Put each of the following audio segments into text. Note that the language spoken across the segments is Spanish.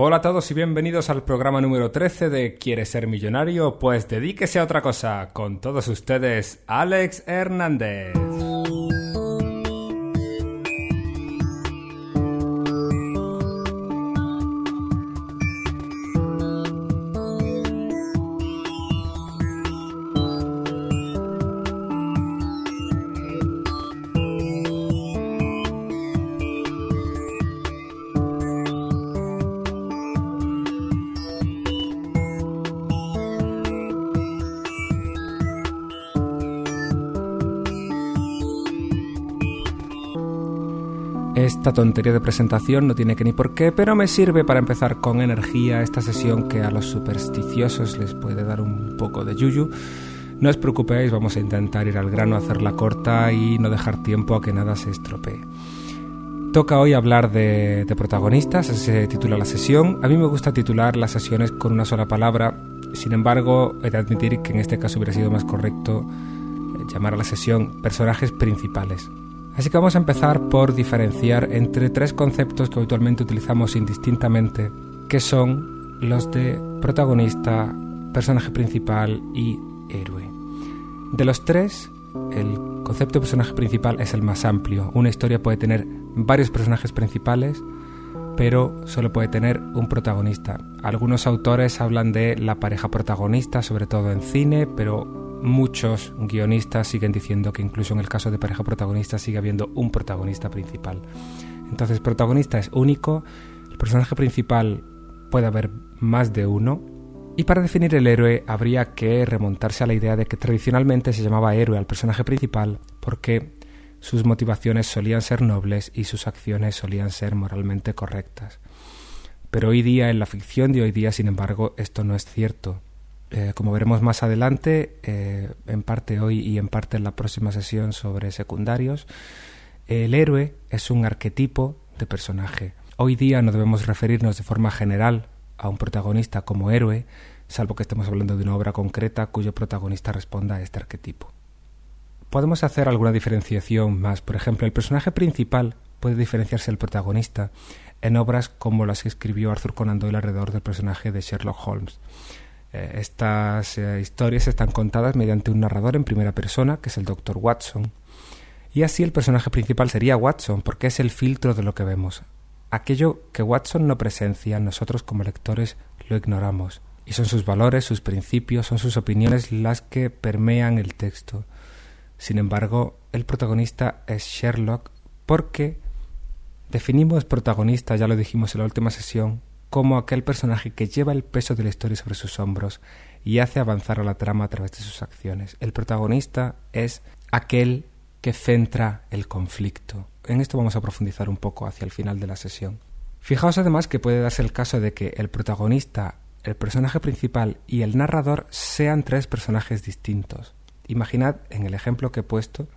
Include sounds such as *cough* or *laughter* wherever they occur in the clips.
Hola a todos y bienvenidos al programa número 13 de ¿Quieres ser millonario? Pues dedíquese a otra cosa. Con todos ustedes, Alex Hernández. Tontería de presentación no tiene que ni por qué, pero me sirve para empezar con energía esta sesión que a los supersticiosos les puede dar un poco de yuyu. No os preocupéis, vamos a intentar ir al grano, hacerla corta y no dejar tiempo a que nada se estropee. Toca hoy hablar de, de protagonistas, así se titula la sesión. A mí me gusta titular las sesiones con una sola palabra, sin embargo, he de admitir que en este caso hubiera sido más correcto llamar a la sesión personajes principales. Así que vamos a empezar por diferenciar entre tres conceptos que habitualmente utilizamos indistintamente, que son los de protagonista, personaje principal y héroe. De los tres, el concepto de personaje principal es el más amplio. Una historia puede tener varios personajes principales, pero solo puede tener un protagonista. Algunos autores hablan de la pareja protagonista, sobre todo en cine, pero muchos guionistas siguen diciendo que incluso en el caso de pareja protagonista sigue habiendo un protagonista principal. Entonces, protagonista es único, el personaje principal puede haber más de uno, y para definir el héroe habría que remontarse a la idea de que tradicionalmente se llamaba héroe al personaje principal porque sus motivaciones solían ser nobles y sus acciones solían ser moralmente correctas. Pero hoy día, en la ficción de hoy día, sin embargo, esto no es cierto. Eh, como veremos más adelante, eh, en parte hoy y en parte en la próxima sesión sobre secundarios, el héroe es un arquetipo de personaje. Hoy día no debemos referirnos de forma general a un protagonista como héroe, salvo que estemos hablando de una obra concreta cuyo protagonista responda a este arquetipo. Podemos hacer alguna diferenciación más. Por ejemplo, el personaje principal puede diferenciarse del protagonista en obras como las que escribió Arthur Conan Doyle alrededor del personaje de Sherlock Holmes. Eh, estas eh, historias están contadas mediante un narrador en primera persona, que es el Dr. Watson. Y así el personaje principal sería Watson, porque es el filtro de lo que vemos. Aquello que Watson no presencia, nosotros como lectores lo ignoramos. Y son sus valores, sus principios, son sus opiniones las que permean el texto. Sin embargo, el protagonista es Sherlock porque definimos protagonista, ya lo dijimos en la última sesión, como aquel personaje que lleva el peso de la historia sobre sus hombros y hace avanzar a la trama a través de sus acciones. El protagonista es aquel que centra el conflicto. En esto vamos a profundizar un poco hacia el final de la sesión. Fijaos además que puede darse el caso de que el protagonista, el personaje principal y el narrador sean tres personajes distintos. Imaginad en el ejemplo que he puesto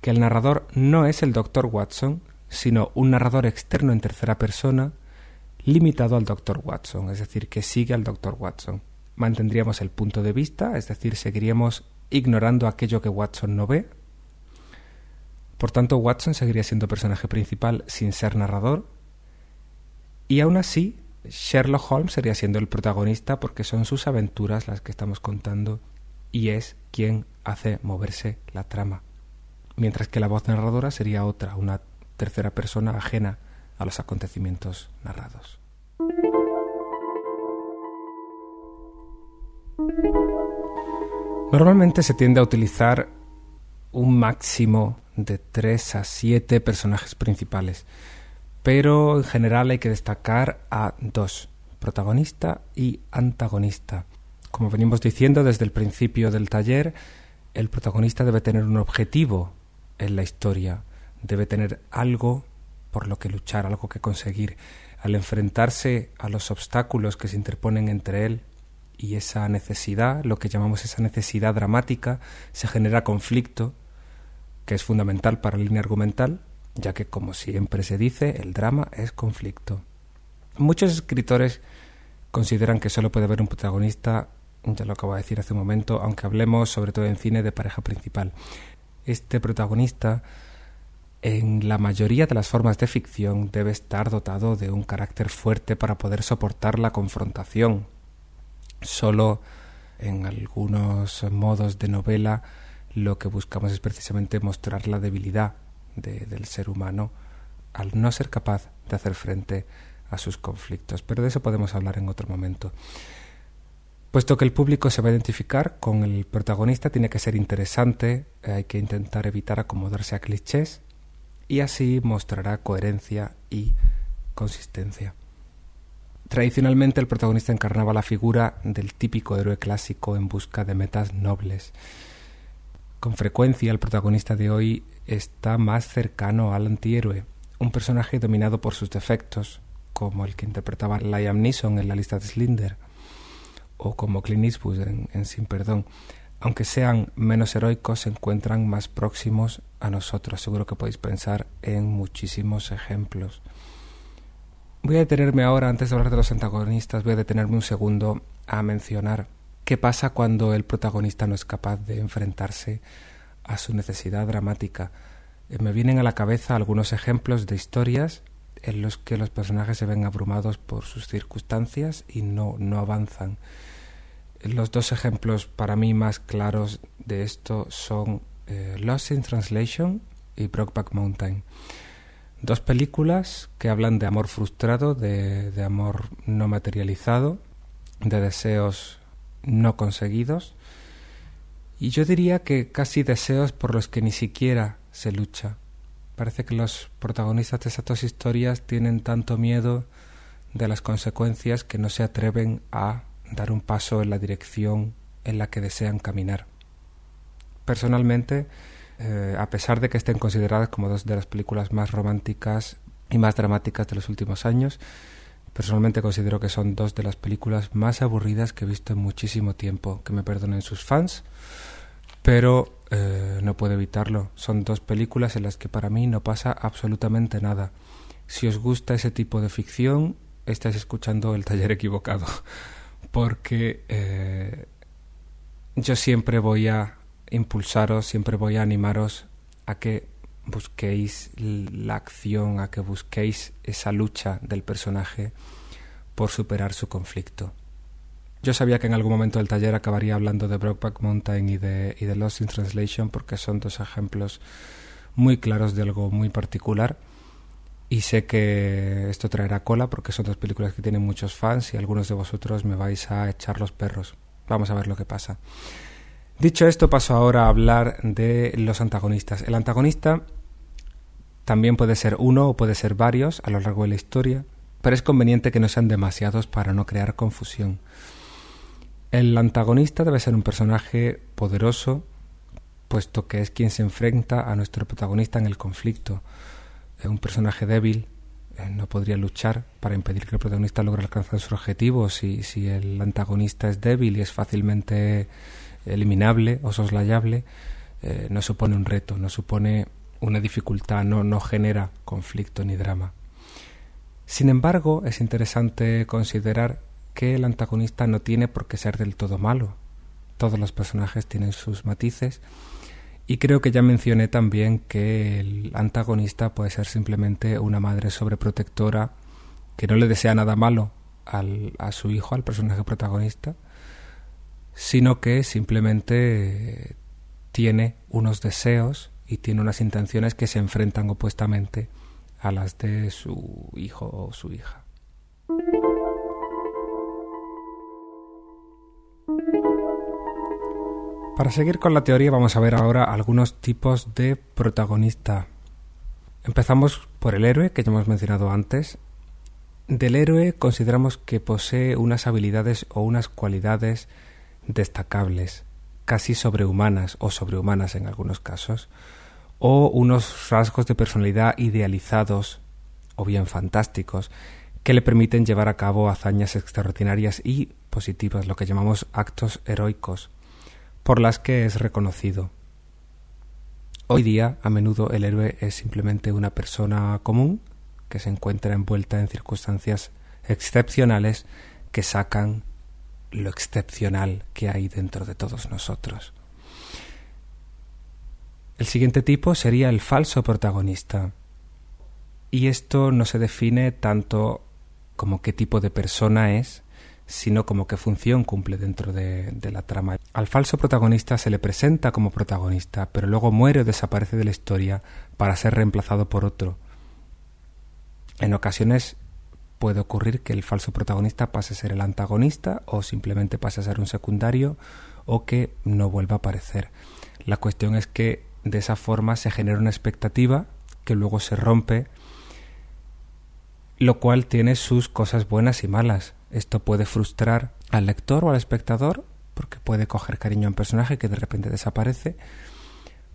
que el narrador no es el Dr. Watson, sino un narrador externo en tercera persona limitado al Dr. Watson, es decir, que sigue al Dr. Watson. Mantendríamos el punto de vista, es decir, seguiríamos ignorando aquello que Watson no ve. Por tanto, Watson seguiría siendo personaje principal sin ser narrador. Y aún así, Sherlock Holmes sería siendo el protagonista porque son sus aventuras las que estamos contando y es quien hace moverse la trama. Mientras que la voz narradora sería otra, una tercera persona ajena a los acontecimientos narrados. Normalmente se tiende a utilizar un máximo de 3 a 7 personajes principales, pero en general hay que destacar a dos, protagonista y antagonista. Como venimos diciendo desde el principio del taller, el protagonista debe tener un objetivo en la historia, debe tener algo por lo que luchar, algo que conseguir. Al enfrentarse a los obstáculos que se interponen entre él y esa necesidad, lo que llamamos esa necesidad dramática, se genera conflicto, que es fundamental para la línea argumental, ya que, como siempre se dice, el drama es conflicto. Muchos escritores consideran que solo puede haber un protagonista, ya lo acabo de decir hace un momento, aunque hablemos sobre todo en cine de pareja principal. Este protagonista en la mayoría de las formas de ficción debe estar dotado de un carácter fuerte para poder soportar la confrontación. Solo en algunos modos de novela lo que buscamos es precisamente mostrar la debilidad del ser humano al no ser capaz de hacer frente a sus conflictos. Pero de eso podemos hablar en otro momento. Puesto que el público se va a identificar con el protagonista, tiene que ser interesante, hay que intentar evitar acomodarse a clichés y así mostrará coherencia y consistencia. Tradicionalmente el protagonista encarnaba la figura del típico héroe clásico en busca de metas nobles. Con frecuencia el protagonista de hoy está más cercano al antihéroe, un personaje dominado por sus defectos, como el que interpretaba Liam Neeson en la lista de Slinder, o como Clint Eastwood en, Sin Perdón. Aunque sean menos heroicos, se encuentran más próximos a nosotros. Seguro que podéis pensar en muchísimos ejemplos. Voy a detenerme ahora, antes de hablar de los antagonistas, voy a detenerme un segundo a mencionar qué pasa cuando el protagonista no es capaz de enfrentarse a su necesidad dramática. Eh, me vienen a la cabeza algunos ejemplos de historias en los que los personajes se ven abrumados por sus circunstancias y no, no avanzan. Los dos ejemplos para mí más claros de esto son eh, Lost in Translation y Brokeback Mountain. Dos películas que hablan de amor frustrado, de, de amor no materializado, de deseos no conseguidos y yo diría que casi deseos por los que ni siquiera se lucha. Parece que los protagonistas de esas dos historias tienen tanto miedo de las consecuencias que no se atreven a dar un paso en la dirección en la que desean caminar. Personalmente, eh, a pesar de que estén consideradas como dos de las películas más románticas y más dramáticas de los últimos años, personalmente considero que son dos de las películas más aburridas que he visto en muchísimo tiempo. Que me perdonen sus fans, pero eh, no puedo evitarlo. Son dos películas en las que para mí no pasa absolutamente nada. Si os gusta ese tipo de ficción, estáis escuchando el taller equivocado, *laughs* porque eh, yo siempre voy a impulsaros, siempre voy a animaros a que busquéis la acción, a que busquéis esa lucha del personaje por superar su conflicto. Yo sabía que en algún momento del taller acabaría hablando de Brokeback Mountain y de, y de Lost in Translation porque son dos ejemplos muy claros de algo muy particular. Y sé que esto traerá cola porque son dos películas que tienen muchos fans y algunos de vosotros me vais a echar los perros. Vamos a ver lo que pasa. Dicho esto, paso ahora a hablar de los antagonistas. El antagonista también puede ser uno o puede ser varios a lo largo de la historia, pero es conveniente que no sean demasiados para no crear confusión. El antagonista debe ser un personaje poderoso, puesto que es quien se enfrenta a nuestro protagonista en el conflicto. Un personaje débil eh, no podría luchar para impedir que el protagonista logre alcanzar su objetivo. Si, si el antagonista es débil y es fácilmente eliminable o soslayable, eh, no supone un reto, no supone una dificultad, no, no genera conflicto ni drama. Sin embargo, es interesante considerar que el antagonista no tiene por qué ser del todo malo. Todos los personajes tienen sus matices y creo que ya mencioné también que el antagonista puede ser simplemente una madre sobreprotectora que no le desea nada malo al, a su hijo, al personaje protagonista, sino que simplemente tiene unos deseos y tiene unas intenciones que se enfrentan opuestamente a las de su hijo o su hija. Para seguir con la teoría vamos a ver ahora algunos tipos de protagonista. Empezamos por el héroe, que ya hemos mencionado antes. Del héroe consideramos que posee unas habilidades o unas cualidades destacables, casi sobrehumanas o sobrehumanas en algunos casos, o unos rasgos de personalidad idealizados o bien fantásticos que le permiten llevar a cabo hazañas extraordinarias y positivas, lo que llamamos actos heroicos por las que es reconocido. Hoy día, a menudo el héroe es simplemente una persona común que se encuentra envuelta en circunstancias excepcionales que sacan lo excepcional que hay dentro de todos nosotros. El siguiente tipo sería el falso protagonista. Y esto no se define tanto como qué tipo de persona es, sino como qué función cumple dentro de, la trama. Al falso protagonista se le presenta como protagonista, pero luego muere o desaparece de la historia para ser reemplazado por otro. En ocasiones puede ocurrir que el falso protagonista pase a ser el antagonista o simplemente pase a ser un secundario o que no vuelva a aparecer. La cuestión es que de esa forma se genera una expectativa que luego se rompe, lo cual tiene sus cosas buenas y malas. Esto puede frustrar al lector o al espectador porque puede coger cariño a un personaje que de repente desaparece,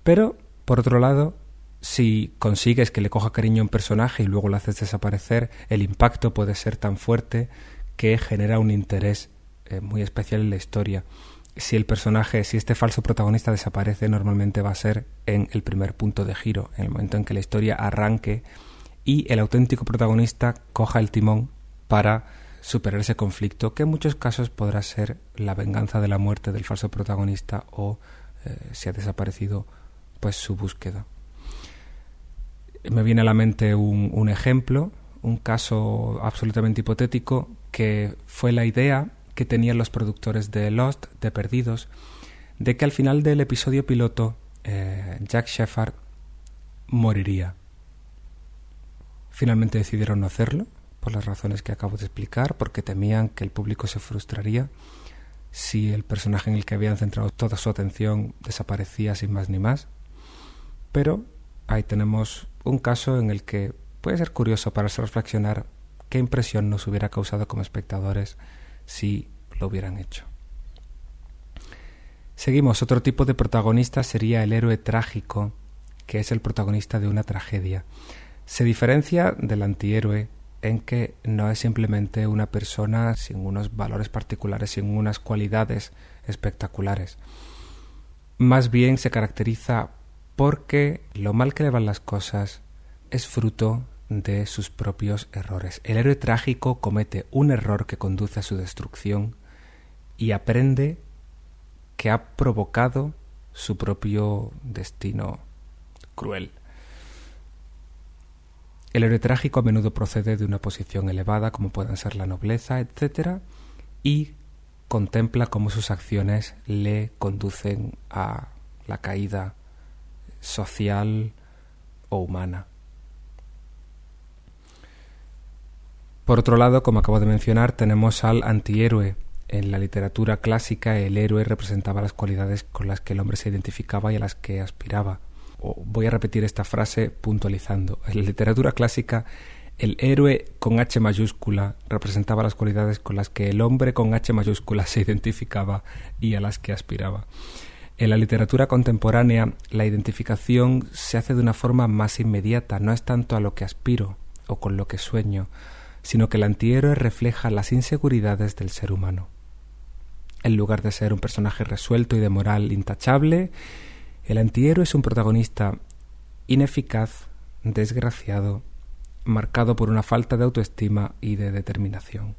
pero por otro lado si consigues que le coja cariño a un personaje y luego lo haces desaparecer, el impacto puede ser tan fuerte que genera un interés eh, muy especial en la historia. Si el personaje, si este falso protagonista desaparece, normalmente va a ser en el primer punto de giro, en el momento en que la historia arranque y el auténtico protagonista coja el timón para superar ese conflicto, que en muchos casos podrá ser la venganza de la muerte del falso protagonista o, eh, si ha desaparecido, pues su búsqueda me viene a la mente un, ejemplo, un caso absolutamente hipotético, que fue la idea que tenían los productores de Lost, de Perdidos, de que al final del episodio piloto eh, Jack Shepard moriría. Finalmente decidieron no hacerlo, por las razones que acabo de explicar, porque temían que el público se frustraría si el personaje en el que habían centrado toda su atención desaparecía sin más ni más. Pero ahí tenemos un caso en el que puede ser curioso para reflexionar qué impresión nos hubiera causado como espectadores si lo hubieran hecho. Seguimos, otro tipo de protagonista sería el héroe trágico, que es el protagonista de una tragedia. Se diferencia del antihéroe en que no es simplemente una persona sin unos valores particulares, sin unas cualidades espectaculares. Más bien se caracteriza porque lo mal que le van las cosas es fruto de sus propios errores. El héroe trágico comete un error que conduce a su destrucción y aprende que ha provocado su propio destino cruel. El héroe trágico a menudo procede de una posición elevada, como puedan ser la nobleza, etc., y contempla cómo sus acciones le conducen a la caída social o humana. Por otro lado, como acabo de mencionar, tenemos al antihéroe. En la literatura clásica el héroe representaba las cualidades con las que el hombre se identificaba y a las que aspiraba. voy a repetir esta frase puntualizando. En la literatura clásica el héroe con H mayúscula representaba las cualidades con las que el hombre con H mayúscula se identificaba y a las que aspiraba. En la literatura contemporánea, la identificación se hace de una forma más inmediata, no es tanto a lo que aspiro o con lo que sueño, sino que el antihéroe refleja las inseguridades del ser humano. En lugar de ser un personaje resuelto y de moral intachable, el antihéroe es un protagonista ineficaz, desgraciado, marcado por una falta de autoestima y de determinación.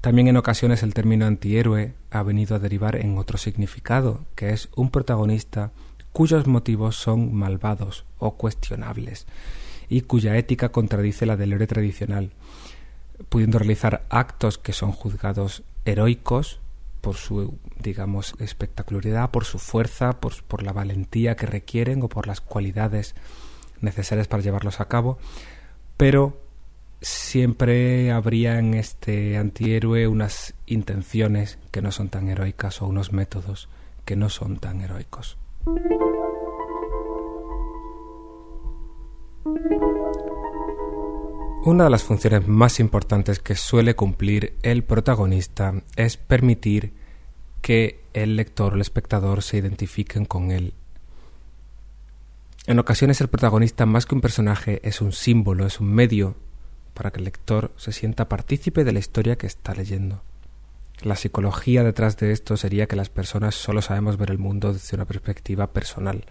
También en ocasiones el término antihéroe ha venido a derivar en otro significado, que es un protagonista cuyos motivos son malvados o cuestionables y cuya ética contradice la del héroe tradicional, pudiendo realizar actos que son juzgados heroicos por su, digamos, espectacularidad, por su fuerza, por, por la valentía que requieren o por las cualidades necesarias para llevarlos a cabo, pero siempre habría en este antihéroe unas intenciones que no son tan heroicas o unos métodos que no son tan heroicos. Una de las funciones más importantes que suele cumplir el protagonista es permitir que el lector o el espectador se identifiquen con él. En ocasiones el protagonista más que un personaje es un símbolo, es un medio para que el lector se sienta partícipe de la historia que está leyendo. La psicología detrás de esto sería que las personas solo sabemos ver el mundo desde una perspectiva personal.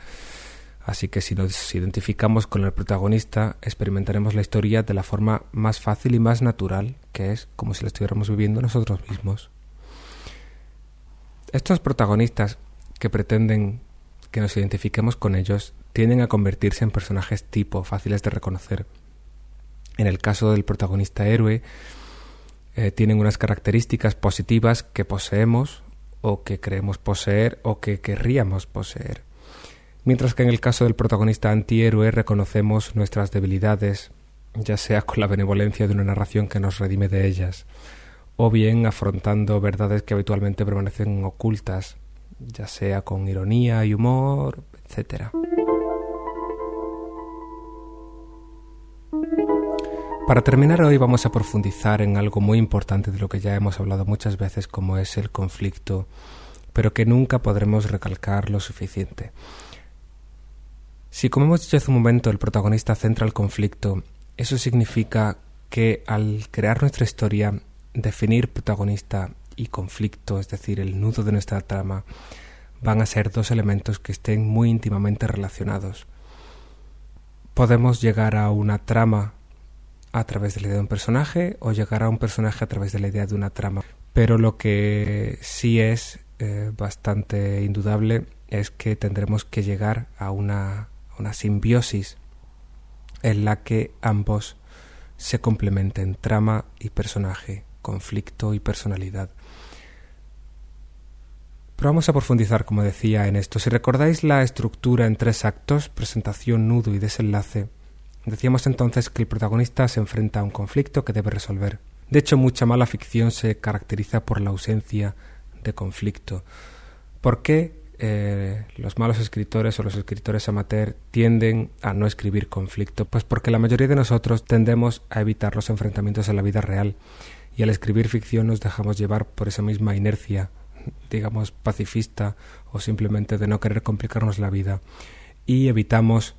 Así que si nos identificamos con el protagonista, experimentaremos la historia de la forma más fácil y más natural, que es como si la estuviéramos viviendo nosotros mismos. Estos protagonistas que pretenden que nos identifiquemos con ellos tienden a convertirse en personajes tipo, fáciles de reconocer. En el caso del protagonista héroe, eh, tienen unas características positivas que poseemos o que creemos poseer o que querríamos poseer. Mientras que en el caso del protagonista antihéroe reconocemos nuestras debilidades, ya sea con la benevolencia de una narración que nos redime de ellas, o bien afrontando verdades que habitualmente permanecen ocultas, ya sea con ironía y humor, etc. Para terminar hoy vamos a profundizar en algo muy importante de lo que ya hemos hablado muchas veces como es el conflicto, pero que nunca podremos recalcar lo suficiente. Si como hemos dicho hace un momento el protagonista centra el conflicto, eso significa que al crear nuestra historia, definir protagonista y conflicto, es decir, el nudo de nuestra trama, van a ser dos elementos que estén muy íntimamente relacionados. Podemos llegar a una trama a través de la idea de un personaje o llegar a un personaje a través de la idea de una trama. Pero lo que sí es eh, bastante indudable es que tendremos que llegar a una, una simbiosis en la que ambos se complementen trama y personaje, conflicto y personalidad. Pero vamos a profundizar, como decía, en esto. Si recordáis la estructura en tres actos, presentación, nudo y desenlace, Decíamos entonces que el protagonista se enfrenta a un conflicto que debe resolver. De hecho, mucha mala ficción se caracteriza por la ausencia de conflicto. ¿Por qué eh, los malos escritores o los escritores amateur tienden a no escribir conflicto? Pues porque la mayoría de nosotros tendemos a evitar los enfrentamientos en la vida real y al escribir ficción nos dejamos llevar por esa misma inercia, digamos, pacifista o simplemente de no querer complicarnos la vida y evitamos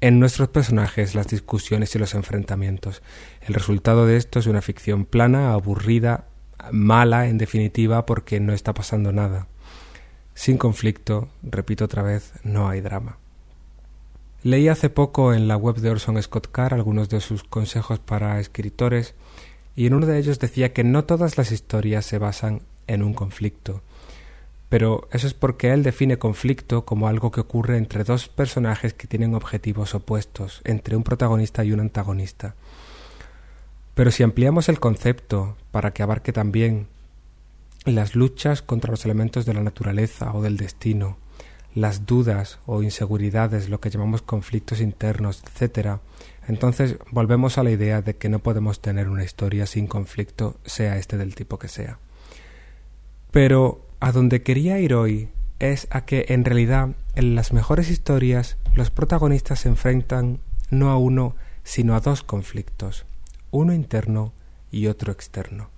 en nuestros personajes las discusiones y los enfrentamientos. El resultado de esto es una ficción plana, aburrida, mala en definitiva porque no está pasando nada. Sin conflicto, repito otra vez, no hay drama. Leí hace poco en la web de Orson Scott Card algunos de sus consejos para escritores y en uno de ellos decía que no todas las historias se basan en un conflicto, pero eso es porque él define conflicto como algo que ocurre entre dos personajes que tienen objetivos opuestos, entre un protagonista y un antagonista. Pero si ampliamos el concepto para que abarque también las luchas contra los elementos de la naturaleza o del destino, las dudas o inseguridades, lo que llamamos conflictos internos, etc., entonces volvemos a la idea de que no podemos tener una historia sin conflicto, sea este del tipo que sea. Pero a donde quería ir hoy es a que en realidad en las mejores historias los protagonistas se enfrentan no a uno, sino a dos conflictos, uno interno y otro externo.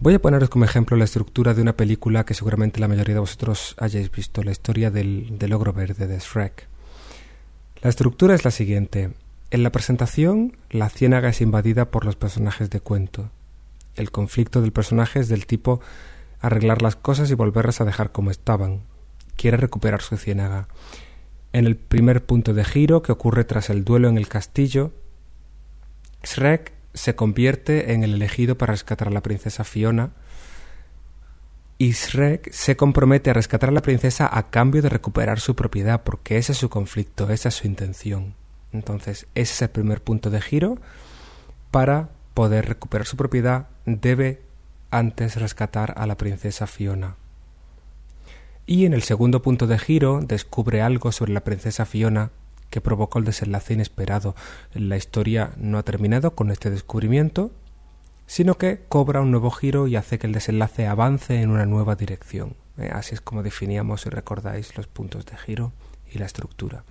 Voy a poneros como ejemplo la estructura de una película que seguramente la mayoría de vosotros hayáis visto, la historia del, del ogro verde de Shrek. La estructura es la siguiente. En la presentación, la ciénaga es invadida por los personajes de cuento. El conflicto del personaje es del tipo arreglar las cosas y volverlas a dejar como estaban. Quiere recuperar su ciénaga. En el primer punto de giro, que ocurre tras el duelo en el castillo, Shrek se convierte en el elegido para rescatar a la princesa Fiona, y Shrek se compromete a rescatar a la princesa a cambio de recuperar su propiedad, porque ese es su conflicto, esa es su intención. Entonces, ese es el primer punto de giro. Para poder recuperar su propiedad, debe antes rescatar a la princesa Fiona. Y en el segundo punto de giro descubre algo sobre la princesa Fiona que provocó el desenlace inesperado. La historia no ha terminado con este descubrimiento, sino que cobra un nuevo giro y hace que el desenlace avance en una nueva dirección. Eh, así es como definíamos, si recordáis, los puntos de giro y la estructura.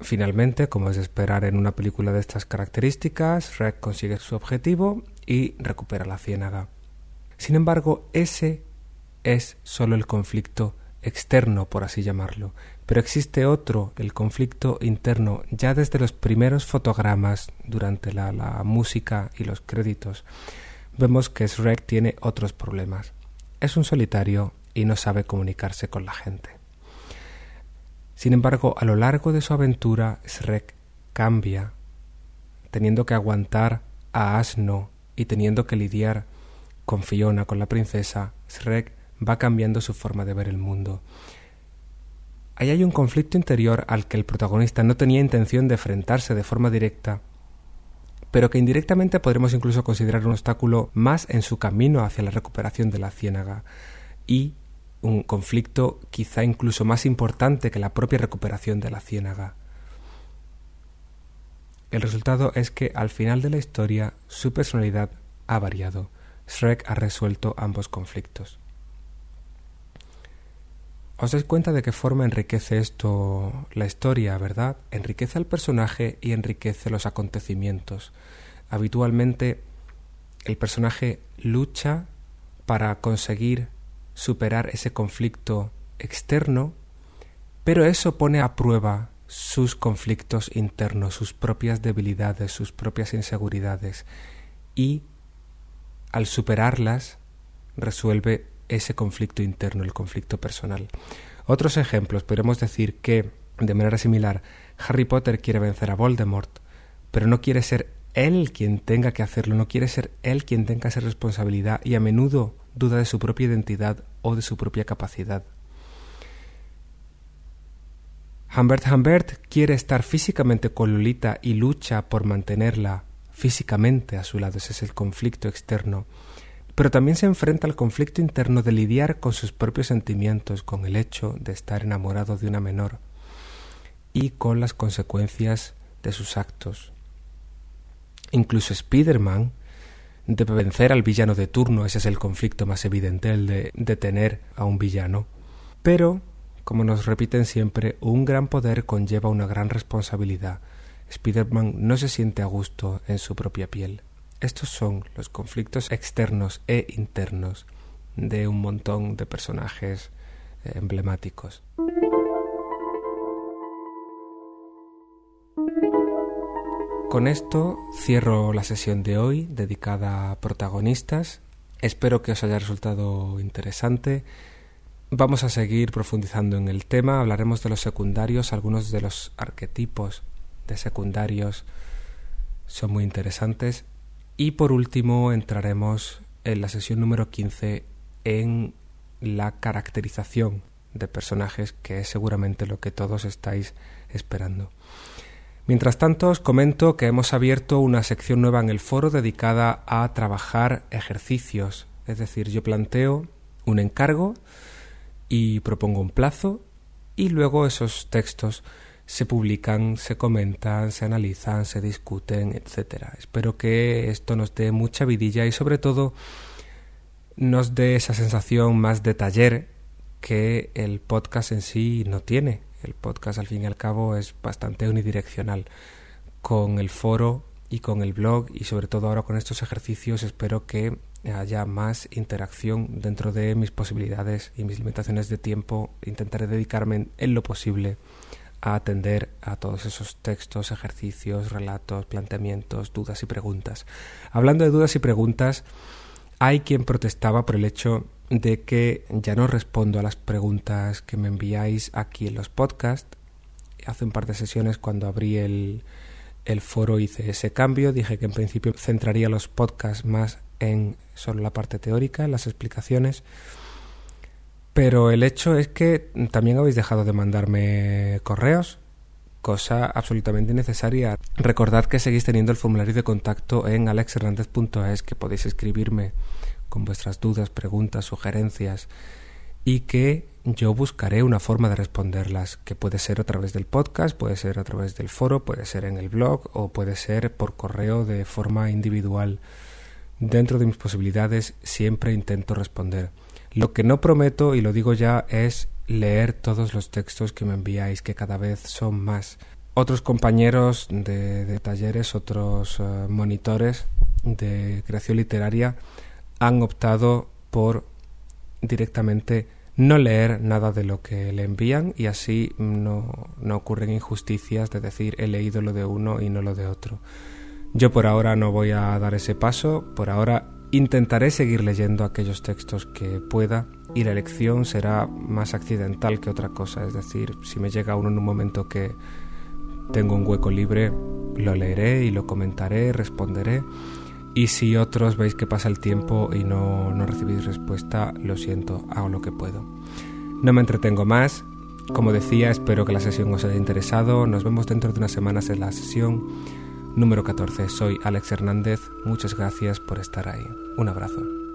Finalmente, como es de esperar en una película de estas características, Shrek consigue su objetivo y recupera la ciénaga. Sin embargo, ese es solo el conflicto externo, por así llamarlo, pero existe otro, el conflicto interno, ya desde los primeros fotogramas, durante la, la música y los créditos, vemos que Shrek tiene otros problemas. Es un solitario y no sabe comunicarse con la gente. Sin embargo, a lo largo de su aventura, Shrek cambia, teniendo que aguantar a Asno y teniendo que lidiar con Fiona, con la princesa, Shrek va cambiando su forma de ver el mundo. Ahí hay un conflicto interior al que el protagonista no tenía intención de enfrentarse de forma directa, pero que indirectamente podremos incluso considerar un obstáculo más en su camino hacia la recuperación de la ciénaga y un conflicto quizá incluso más importante que la propia recuperación de la ciénaga. El resultado es que al final de la historia su personalidad ha variado. Shrek ha resuelto ambos conflictos. Os dais cuenta de qué forma enriquece esto la historia, ¿verdad? Enriquece al personaje y enriquece los acontecimientos. Habitualmente el personaje lucha para conseguir superar ese conflicto externo, pero eso pone a prueba sus conflictos internos, sus propias debilidades, sus propias inseguridades y al superarlas resuelve ese conflicto interno, el conflicto personal. Otros ejemplos, podemos decir que, de manera similar, Harry Potter quiere vencer a Voldemort, pero no quiere ser él quien tenga que hacerlo, no quiere ser él quien tenga esa responsabilidad y a menudo duda de su propia identidad o de su propia capacidad. Humbert Humbert quiere estar físicamente con Lolita y lucha por mantenerla físicamente a su lado, ese es el conflicto externo pero también se enfrenta al conflicto interno de lidiar con sus propios sentimientos, con el hecho de estar enamorado de una menor y con las consecuencias de sus actos. Incluso Spider-Man debe vencer al villano de turno, ese es el conflicto más evidente, el de detener a un villano. Pero, como nos repiten siempre, un gran poder conlleva una gran responsabilidad. Spider-Man no se siente a gusto en su propia piel. Estos son los conflictos externos e internos de un montón de personajes eh, emblemáticos. Con esto cierro la sesión de hoy dedicada a protagonistas. Espero que os haya resultado interesante. Vamos a seguir profundizando en el tema, hablaremos de los secundarios, algunos de los arquetipos de secundarios son muy interesantes y por último entraremos en la sesión número 15 en la caracterización de personajes, que es seguramente lo que todos estáis esperando. Mientras tanto, os comento que hemos abierto una sección nueva en el foro dedicada a trabajar ejercicios. Es decir, yo planteo un encargo y propongo un plazo y luego esos textos se publican, se comentan, se analizan, se discuten, etcétera. Espero que esto nos dé mucha vidilla y sobre todo nos dé esa sensación más de taller que el podcast en sí no tiene. El podcast al fin y al cabo es bastante unidireccional. Con el foro y con el blog y sobre todo ahora con estos ejercicios espero que haya más interacción dentro de mis posibilidades y mis limitaciones de tiempo. Intentaré dedicarme en lo posible a atender a todos esos textos, ejercicios, relatos, planteamientos, dudas y preguntas. Hablando de dudas y preguntas, hay quien protestaba por el hecho de que ya no respondo a las preguntas que me enviáis aquí en los podcasts. Hace un par de sesiones cuando abrí el, el foro hice ese cambio, dije que en principio centraría los podcasts más en solo la parte teórica, las explicaciones pero el hecho es que también habéis dejado de mandarme correos, cosa absolutamente innecesaria. Recordad que seguís teniendo el formulario de contacto en alexhernandez.es, que podéis escribirme con vuestras dudas, preguntas, sugerencias y que yo buscaré una forma de responderlas, que puede ser a través del podcast, puede ser a través del foro, puede ser en el blog o puede ser por correo de forma individual. Dentro de mis posibilidades siempre intento responder. Lo que no prometo, y lo digo ya, es leer todos los textos que me enviáis, que cada vez son más. Otros compañeros de, talleres, otros eh, monitores de creación literaria han optado por directamente no leer nada de lo que le envían y así no, no ocurren injusticias de decir he leído lo de uno y no lo de otro. Yo por ahora no voy a dar ese paso, por ahora Intentaré seguir leyendo aquellos textos que pueda y la elección será más accidental que otra cosa, es decir, si me llega uno en un momento que tengo un hueco libre, lo leeré y lo comentaré, responderé. Y si otros veis que pasa el tiempo y no, no recibís respuesta, lo siento, hago lo que puedo. No me entretengo más, Como decía, espero que la sesión os haya interesado. Nos vemos dentro de unas semanas en la sesión número 14. Soy Alex Hernández. Muchas gracias por estar ahí. Un abrazo.